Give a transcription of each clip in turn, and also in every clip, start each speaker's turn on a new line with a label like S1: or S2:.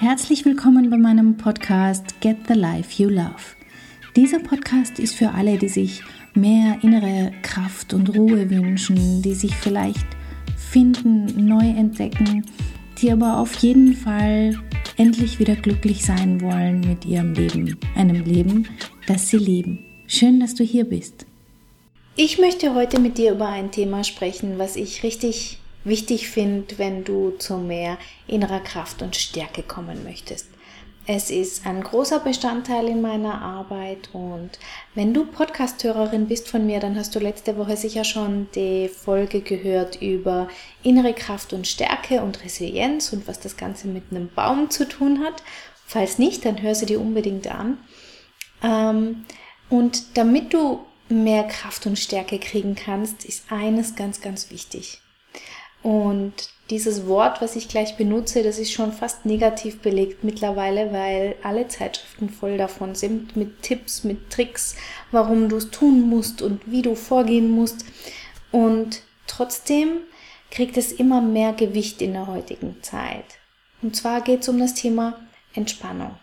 S1: Herzlich willkommen bei meinem Podcast Get the Life You Love. Dieser Podcast ist für alle, die sich mehr innere Kraft und Ruhe wünschen, die sich vielleicht finden, neu entdecken, die aber auf jeden Fall endlich wieder glücklich sein wollen mit ihrem Leben, einem Leben, das sie lieben. Schön, dass du hier bist. Ich möchte heute mit dir über ein Thema sprechen, was ich richtig wichtig finde, wenn du zu mehr innerer Kraft und Stärke kommen möchtest. Es ist ein großer Bestandteil in meiner Arbeit und wenn du Podcasthörerin bist von mir, dann hast du letzte Woche sicher schon die Folge gehört über innere Kraft und Stärke und Resilienz und was das Ganze mit einem Baum zu tun hat. Falls nicht, dann hör sie dir unbedingt an. Ähm, und damit du mehr Kraft und Stärke kriegen kannst, ist eines ganz, ganz wichtig. Und dieses Wort, was ich gleich benutze, das ist schon fast negativ belegt mittlerweile, weil alle Zeitschriften voll davon sind mit Tipps, mit Tricks, warum du es tun musst und wie du vorgehen musst. Und trotzdem kriegt es immer mehr Gewicht in der heutigen Zeit. Und zwar geht es um das Thema Entspannung.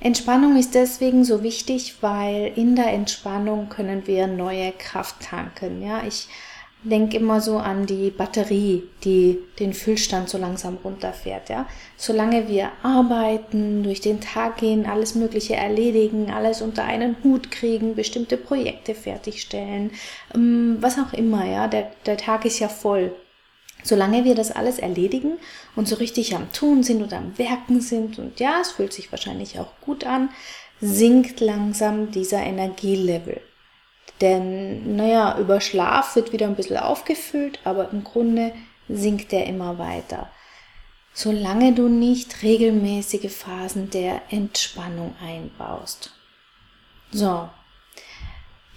S1: Entspannung ist deswegen so wichtig, weil in der Entspannung können wir neue Kraft tanken. Ja, ich denk immer so an die Batterie, die den Füllstand so langsam runterfährt, ja. Solange wir arbeiten, durch den Tag gehen, alles Mögliche erledigen, alles unter einen Hut kriegen, bestimmte Projekte fertigstellen, ähm, was auch immer, ja. Der, der Tag ist ja voll. Solange wir das alles erledigen und so richtig am Tun sind und am Werken sind und ja, es fühlt sich wahrscheinlich auch gut an, sinkt langsam dieser Energielevel. Denn, naja, über Schlaf wird wieder ein bisschen aufgefüllt, aber im Grunde sinkt er immer weiter. Solange du nicht regelmäßige Phasen der Entspannung einbaust. So,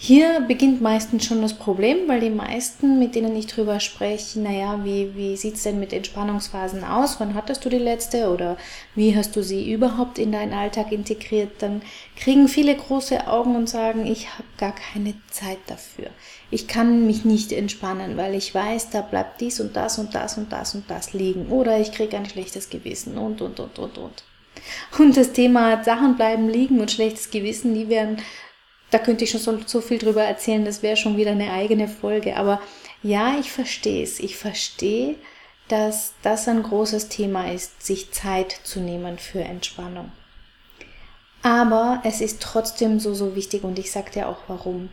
S1: hier beginnt meistens schon das Problem, weil die meisten, mit denen ich drüber spreche, naja, wie, wie sieht's denn mit Entspannungsphasen aus? Wann hattest du die letzte? Oder wie hast du sie überhaupt in deinen Alltag integriert? Dann kriegen viele große Augen und sagen, ich habe gar keine Zeit dafür. Ich kann mich nicht entspannen, weil ich weiß, da bleibt dies und das und das und das und das liegen. Oder ich kriege ein schlechtes Gewissen und, und, und, und, und. Und das Thema Sachen bleiben liegen und schlechtes Gewissen, die werden da könnte ich schon so, so viel drüber erzählen, das wäre schon wieder eine eigene Folge. Aber ja, ich verstehe es. Ich verstehe, dass das ein großes Thema ist, sich Zeit zu nehmen für Entspannung. Aber es ist trotzdem so, so wichtig und ich sage dir auch warum.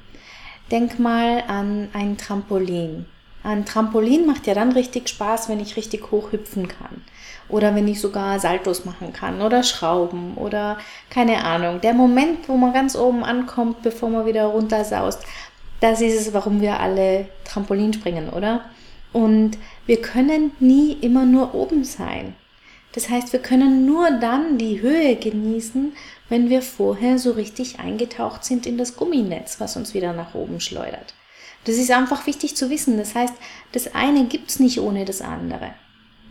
S1: Denk mal an ein Trampolin. Ein Trampolin macht ja dann richtig Spaß, wenn ich richtig hoch hüpfen kann. Oder wenn ich sogar Saltos machen kann oder Schrauben oder keine Ahnung. Der Moment, wo man ganz oben ankommt, bevor man wieder runter saust, das ist es, warum wir alle Trampolin springen, oder? Und wir können nie immer nur oben sein. Das heißt, wir können nur dann die Höhe genießen, wenn wir vorher so richtig eingetaucht sind in das Gumminetz, was uns wieder nach oben schleudert. Das ist einfach wichtig zu wissen. Das heißt, das eine gibt's nicht ohne das andere.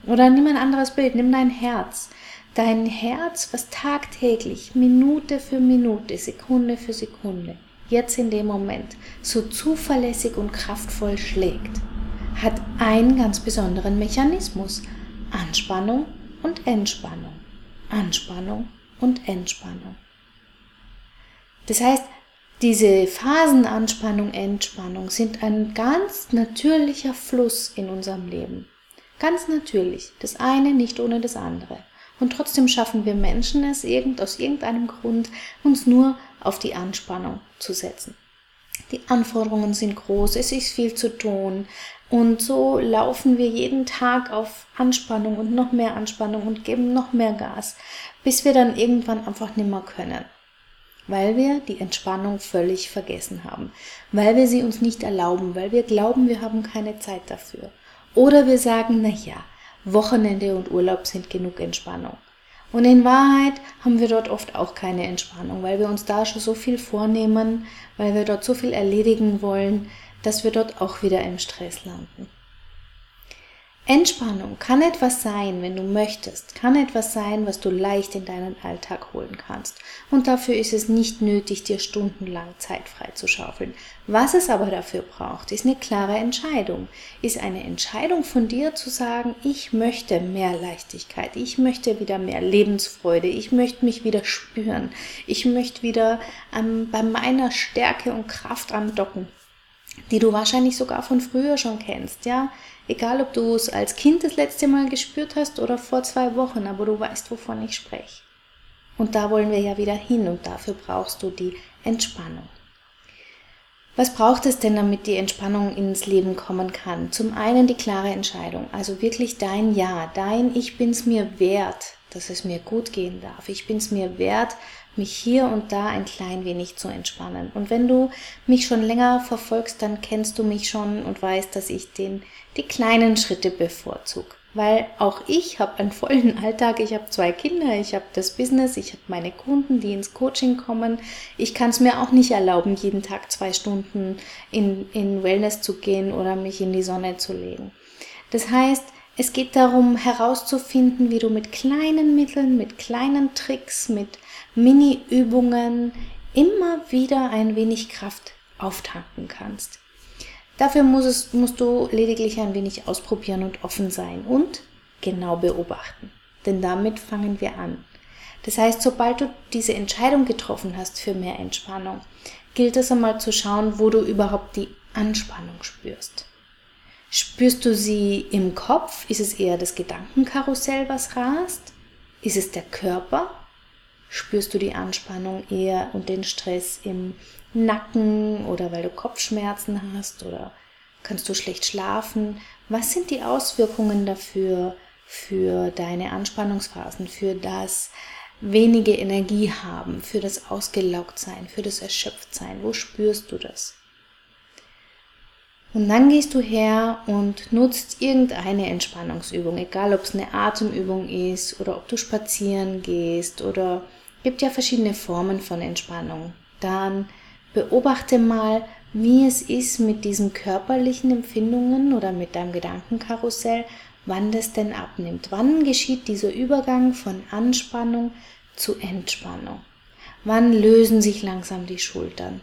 S1: Oder nimm ein anderes Bild, nimm dein Herz. Dein Herz, was tagtäglich, Minute für Minute, Sekunde für Sekunde, jetzt in dem Moment, so zuverlässig und kraftvoll schlägt, hat einen ganz besonderen Mechanismus. Anspannung und Entspannung. Anspannung und Entspannung. Das heißt, diese Phasen Anspannung, Entspannung sind ein ganz natürlicher Fluss in unserem Leben. Ganz natürlich. Das eine nicht ohne das andere. Und trotzdem schaffen wir Menschen es irgend, aus irgendeinem Grund, uns nur auf die Anspannung zu setzen. Die Anforderungen sind groß, es ist viel zu tun. Und so laufen wir jeden Tag auf Anspannung und noch mehr Anspannung und geben noch mehr Gas, bis wir dann irgendwann einfach nimmer können weil wir die Entspannung völlig vergessen haben, weil wir sie uns nicht erlauben, weil wir glauben, wir haben keine Zeit dafür. Oder wir sagen, na ja, Wochenende und Urlaub sind genug Entspannung. Und in Wahrheit haben wir dort oft auch keine Entspannung, weil wir uns da schon so viel vornehmen, weil wir dort so viel erledigen wollen, dass wir dort auch wieder im Stress landen. Entspannung kann etwas sein, wenn du möchtest, kann etwas sein, was du leicht in deinen Alltag holen kannst. Und dafür ist es nicht nötig, dir stundenlang Zeit frei zu schaufeln. Was es aber dafür braucht, ist eine klare Entscheidung. Ist eine Entscheidung von dir zu sagen, ich möchte mehr Leichtigkeit, ich möchte wieder mehr Lebensfreude, ich möchte mich wieder spüren, ich möchte wieder ähm, bei meiner Stärke und Kraft andocken die du wahrscheinlich sogar von früher schon kennst, ja. Egal, ob du es als Kind das letzte Mal gespürt hast oder vor zwei Wochen, aber du weißt, wovon ich spreche. Und da wollen wir ja wieder hin und dafür brauchst du die Entspannung. Was braucht es denn, damit die Entspannung ins Leben kommen kann? Zum einen die klare Entscheidung, also wirklich dein Ja, dein Ich bin's mir wert, dass es mir gut gehen darf. Ich bin's mir wert, mich hier und da ein klein wenig zu entspannen. Und wenn du mich schon länger verfolgst, dann kennst du mich schon und weißt, dass ich den, die kleinen Schritte bevorzug. Weil auch ich habe einen vollen Alltag, ich habe zwei Kinder, ich habe das Business, ich habe meine Kunden, die ins Coaching kommen. Ich kann es mir auch nicht erlauben, jeden Tag zwei Stunden in, in Wellness zu gehen oder mich in die Sonne zu legen. Das heißt, es geht darum herauszufinden, wie du mit kleinen Mitteln, mit kleinen Tricks, mit Mini-Übungen immer wieder ein wenig Kraft auftanken kannst. Dafür muss es, musst du lediglich ein wenig ausprobieren und offen sein und genau beobachten. Denn damit fangen wir an. Das heißt, sobald du diese Entscheidung getroffen hast für mehr Entspannung, gilt es einmal zu schauen, wo du überhaupt die Anspannung spürst. Spürst du sie im Kopf? Ist es eher das Gedankenkarussell, was rast? Ist es der Körper? Spürst du die Anspannung eher und den Stress im Nacken oder weil du Kopfschmerzen hast oder kannst du schlecht schlafen? Was sind die Auswirkungen dafür für deine Anspannungsphasen, für das wenige Energie haben, für das Ausgelaugtsein, für das Erschöpftsein? Wo spürst du das? Und dann gehst du her und nutzt irgendeine Entspannungsübung, egal ob es eine Atemübung ist oder ob du spazieren gehst oder gibt ja verschiedene Formen von Entspannung. Dann beobachte mal, wie es ist mit diesen körperlichen Empfindungen oder mit deinem Gedankenkarussell, wann das denn abnimmt. Wann geschieht dieser Übergang von Anspannung zu Entspannung? Wann lösen sich langsam die Schultern?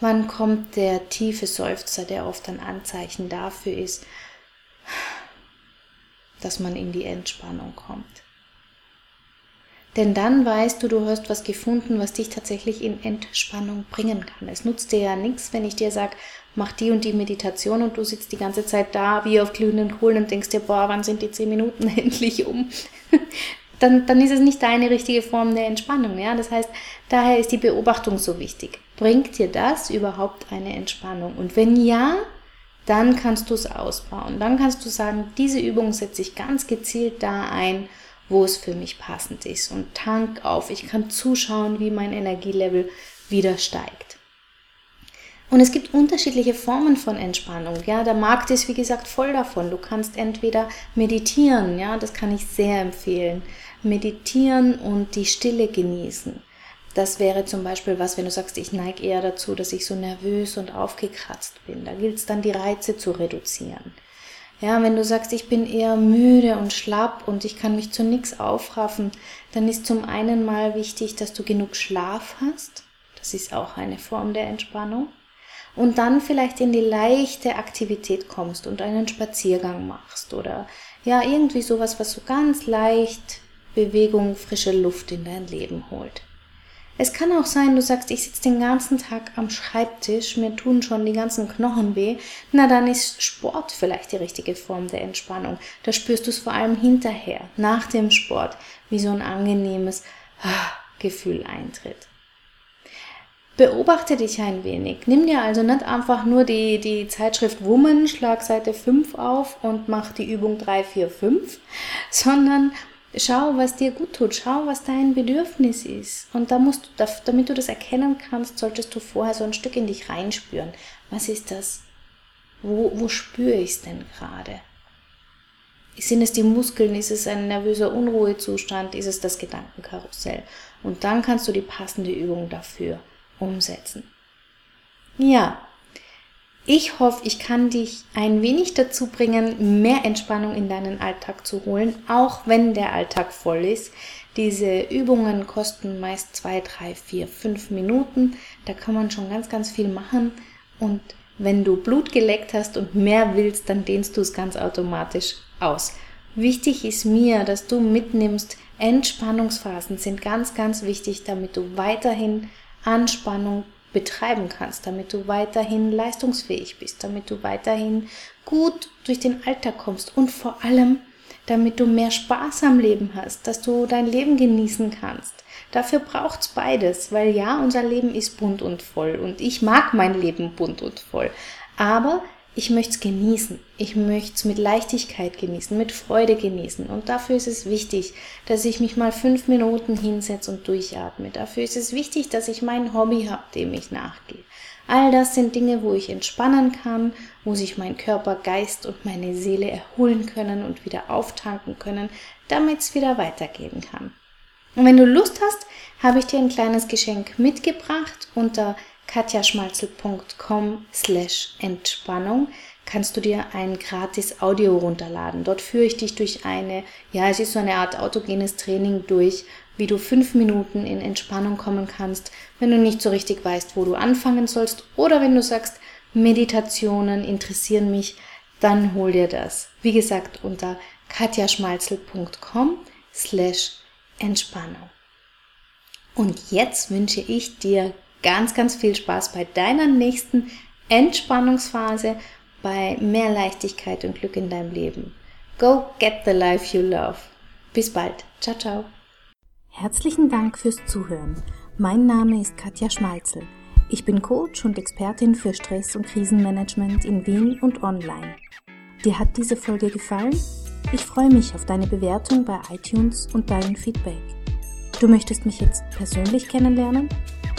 S1: Wann kommt der tiefe Seufzer, der oft ein Anzeichen dafür ist, dass man in die Entspannung kommt? Denn dann weißt du, du hast was gefunden, was dich tatsächlich in Entspannung bringen kann. Es nutzt dir ja nichts, wenn ich dir sage, mach die und die Meditation und du sitzt die ganze Zeit da wie auf glühenden Kohlen und denkst dir, boah, wann sind die zehn Minuten endlich um? dann, dann ist es nicht deine richtige Form der Entspannung. Ja? Das heißt, daher ist die Beobachtung so wichtig. Bringt dir das überhaupt eine Entspannung? Und wenn ja, dann kannst du es ausbauen. Dann kannst du sagen, diese Übung setze ich ganz gezielt da ein, wo es für mich passend ist. Und tank auf. Ich kann zuschauen, wie mein Energielevel wieder steigt. Und es gibt unterschiedliche Formen von Entspannung. Ja, der Markt ist wie gesagt voll davon. Du kannst entweder meditieren, ja, das kann ich sehr empfehlen. Meditieren und die Stille genießen. Das wäre zum Beispiel was, wenn du sagst, ich neige eher dazu, dass ich so nervös und aufgekratzt bin. Da gilt es dann, die Reize zu reduzieren. Ja, wenn du sagst, ich bin eher müde und schlapp und ich kann mich zu nichts aufraffen, dann ist zum einen mal wichtig, dass du genug Schlaf hast. Das ist auch eine Form der Entspannung. Und dann vielleicht in die leichte Aktivität kommst und einen Spaziergang machst oder ja, irgendwie sowas, was so ganz leicht Bewegung, frische Luft in dein Leben holt. Es kann auch sein, du sagst, ich sitze den ganzen Tag am Schreibtisch, mir tun schon die ganzen Knochen weh. Na, dann ist Sport vielleicht die richtige Form der Entspannung. Da spürst du es vor allem hinterher, nach dem Sport, wie so ein angenehmes ah, Gefühl eintritt. Beobachte dich ein wenig. Nimm dir also nicht einfach nur die, die Zeitschrift Woman, schlag Seite 5 auf und mach die Übung 3, 4, 5, sondern Schau, was dir gut tut. Schau, was dein Bedürfnis ist. Und da musst du, damit du das erkennen kannst, solltest du vorher so ein Stück in dich reinspüren. Was ist das? Wo, wo spüre ich es denn gerade? Sind es die Muskeln? Ist es ein nervöser Unruhezustand? Ist es das Gedankenkarussell? Und dann kannst du die passende Übung dafür umsetzen. Ja, Ich hoffe, ich kann dich ein wenig dazu bringen, mehr Entspannung in deinen Alltag zu holen, auch wenn der Alltag voll ist. Diese Übungen kosten meist zwei, drei, vier, fünf Minuten. Da kann man schon ganz, ganz viel machen. Und wenn du Blut geleckt hast und mehr willst, dann dehnst du es ganz automatisch aus. Wichtig ist mir, dass du mitnimmst, Entspannungsphasen sind ganz, ganz wichtig, damit du weiterhin Anspannung betreiben kannst, damit du weiterhin leistungsfähig bist, damit du weiterhin gut durch den Alltag kommst und vor allem, damit du mehr Spaß am Leben hast, dass du dein Leben genießen kannst. Dafür braucht's beides, weil ja, unser Leben ist bunt und voll und ich mag mein Leben bunt und voll. Aber ich möchte es genießen. Ich möchte es mit Leichtigkeit genießen, mit Freude genießen. Und dafür ist es wichtig, dass ich mich mal fünf Minuten hinsetze und durchatme. Dafür ist es wichtig, dass ich mein Hobby habe, dem ich nachgehe. All das sind Dinge, wo ich entspannen kann, wo sich mein Körper, Geist und meine Seele erholen können und wieder auftanken können, damit es wieder weitergehen kann. Und wenn du Lust hast, habe ich dir ein kleines Geschenk mitgebracht unter katjaschmalzel.com slash Entspannung kannst du dir ein gratis Audio runterladen. Dort führe ich dich durch eine, ja, es ist so eine Art autogenes Training durch, wie du fünf Minuten in Entspannung kommen kannst, wenn du nicht so richtig weißt, wo du anfangen sollst oder wenn du sagst, Meditationen interessieren mich, dann hol dir das. Wie gesagt, unter katjaschmalzel.com slash Entspannung. Und jetzt wünsche ich dir ganz, ganz viel Spaß bei deiner nächsten Entspannungsphase, bei mehr Leichtigkeit und Glück in deinem Leben. Go get the life you love. Bis bald. Ciao, ciao.
S2: Herzlichen Dank fürs Zuhören. Mein Name ist Katja Schmalzel. Ich bin Coach und Expertin für Stress- und Krisenmanagement in Wien und online. Dir hat diese Folge gefallen? Ich freue mich auf deine Bewertung bei iTunes und dein Feedback. Du möchtest mich jetzt persönlich kennenlernen?